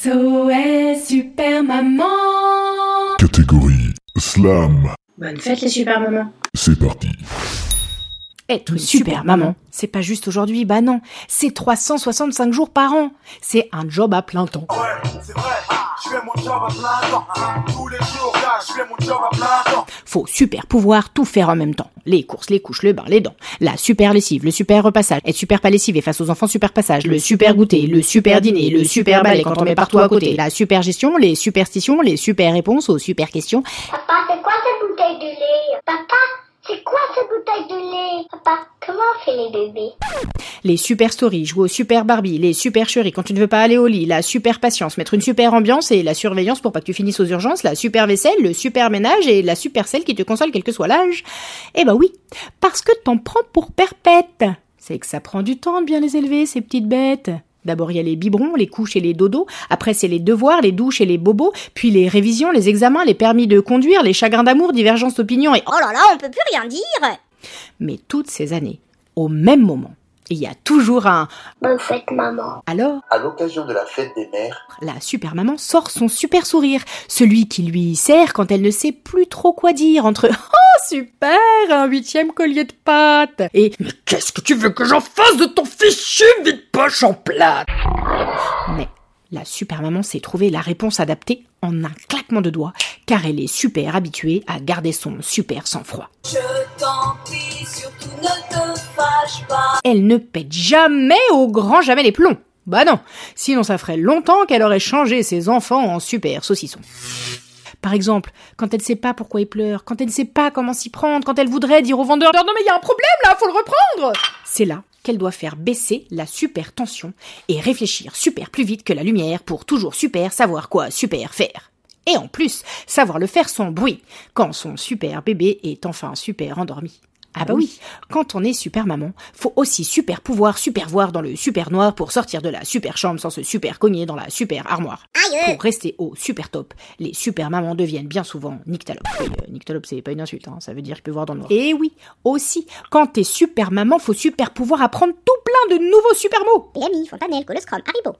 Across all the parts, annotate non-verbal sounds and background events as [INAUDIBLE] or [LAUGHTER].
SOS Super Maman Catégorie Slam. Bonne fête les super mamans. C'est parti. Être une super maman, c'est pas juste aujourd'hui, bah non, c'est 365 jours par an. C'est un job à plein temps. Ouais, c'est vrai, je fais mon job à plein temps. Tous les jours, là, je fais mon job à plein temps. Faut super pouvoir tout faire en même temps. Les courses, les couches, le bain, les dents. La super lessive, le super repassage. Être super pas lessivé face aux enfants super passage. Le super goûter, le super dîner, le super balai quand on met partout à côté. La super gestion, les superstitions, les super réponses aux super questions. Papa, c'est quoi cette bouteille de lait? Papa, c'est quoi cette bouteille de lait? Papa, comment on fait les bébés? Les super stories, jouer au super Barbie, les super chéris quand tu ne veux pas aller au lit, la super patience, mettre une super ambiance et la surveillance pour pas que tu finisses aux urgences, la super vaisselle, le super ménage et la super selle qui te console quel que soit l'âge. Eh ben oui, parce que t'en prends pour perpète. C'est que ça prend du temps de bien les élever, ces petites bêtes. D'abord, il y a les biberons, les couches et les dodos. Après, c'est les devoirs, les douches et les bobos. Puis les révisions, les examens, les permis de conduire, les chagrins d'amour, divergences d'opinion et... Oh là là, on peut plus rien dire Mais toutes ces années, au même moment, il y a toujours un... Bonne fête, maman. Alors, À l'occasion de la fête des mères, la super maman sort son super sourire, celui qui lui sert quand elle ne sait plus trop quoi dire entre Oh super, un huitième collier de pâtes et Mais qu'est-ce que tu veux que j'en fasse de ton fichu vide poche en plate Mais la super maman sait trouver la réponse adaptée en un claquement de doigts, car elle est super habituée à garder son super sang-froid. Je t'en prie, surtout ne te Elle ne pète jamais au grand jamais les plombs. Bah non, sinon ça ferait longtemps qu'elle aurait changé ses enfants en super saucissons. Par exemple, quand elle ne sait pas pourquoi il pleure, quand elle ne sait pas comment s'y prendre, quand elle voudrait dire au vendeur Non mais il y a un problème là, faut le reprendre C'est là qu'elle doit faire baisser la super tension et réfléchir super plus vite que la lumière pour toujours super savoir quoi super faire. Et en plus, savoir le faire sans bruit, quand son super bébé est enfin super endormi. Ah bah oui, quand on est super maman, faut aussi super pouvoir super voir dans le super noir pour sortir de la super chambre sans se super cogner dans la super armoire. Pour rester au super top, les super mamans deviennent bien souvent nyctalope. Oui, euh, nyctalope c'est pas une insulte, hein, ça veut dire qu'il peut voir dans le noir. Et oui, aussi, quand t'es super maman, faut super pouvoir apprendre tout plein de nouveaux super mots. PMI, Fontanelle, Haribo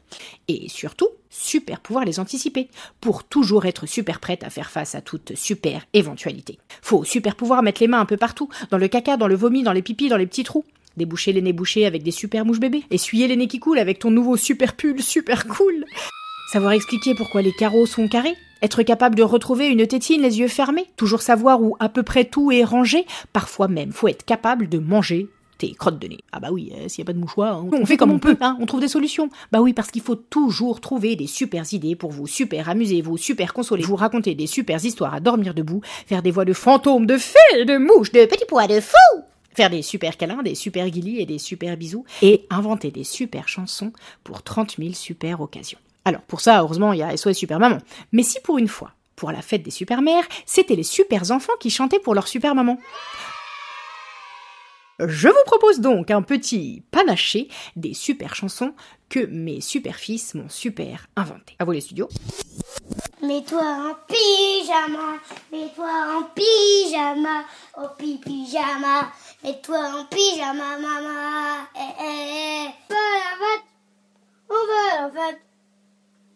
Et surtout, super pouvoir les anticiper, pour toujours être super prête à faire face à toute super éventualité. Faut super pouvoir mettre les mains un peu partout, dans le caca, dans le vomi, dans les pipis, dans les petits trous. Déboucher les nez bouchés avec des super mouches bébés. Essuyer les nez qui coulent avec ton nouveau super pull super cool. Savoir expliquer pourquoi les carreaux sont carrés. Être capable de retrouver une tétine les yeux fermés. Toujours savoir où à peu près tout est rangé. Parfois même, faut être capable de manger tes crottes de nez. Ah bah oui, euh, s'il y a pas de mouchoir, hein, on fait comme on peut, hein, on trouve des solutions. Bah oui, parce qu'il faut toujours trouver des super idées pour vous super amuser, vous super consoler, vous raconter des super histoires à dormir debout, faire des voix de fantômes, de fées, de mouches, de petits pois de fou Faire des super câlins, des super guilis et des super bisous, et inventer des super chansons pour 30 000 super occasions. Alors pour ça, heureusement, il y a SOS Super Maman. Mais si pour une fois, pour la fête des super mères, c'était les super enfants qui chantaient pour leur super maman. Je vous propose donc un petit panaché des super chansons que mes super fils m'ont super inventé. À vous les studios. Mets-toi en pyjama, mets-toi en pyjama, au pi pyjama, mets-toi en pyjama, maman. Eh, eh, eh. Va à la fête, on à la fête,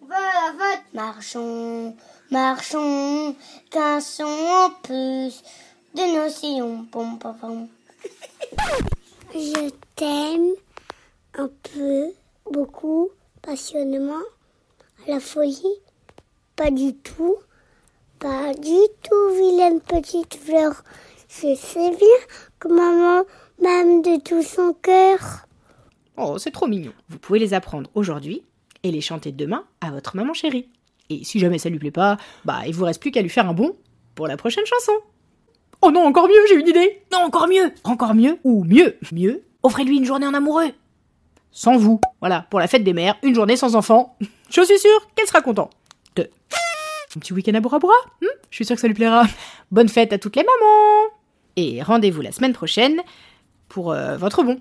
on à la fête. Marchons, marchons, qu'un son en plus de nos sillons, pom pom pom. [LAUGHS] Je t'aime un peu, beaucoup, passionnément, à la folie. Pas du tout. Pas du tout, vilaine petite fleur. Je sais bien que maman m'aime de tout son cœur. Oh, c'est trop mignon. Vous pouvez les apprendre aujourd'hui et les chanter demain à votre maman chérie. Et si jamais ça lui plaît pas, bah il vous reste plus qu'à lui faire un bon pour la prochaine chanson. Oh non, encore mieux, j'ai une idée. Non, encore mieux. Encore mieux ou mieux. Mieux, offrez-lui une journée en amoureux. sans vous. Voilà, pour la fête des mères, une journée sans enfants. [LAUGHS] Je suis sûre qu'elle sera contente. Un petit week-end à Bora Bora hmm? Je suis sûre que ça lui plaira. Bonne fête à toutes les mamans Et rendez-vous la semaine prochaine pour euh, votre bon.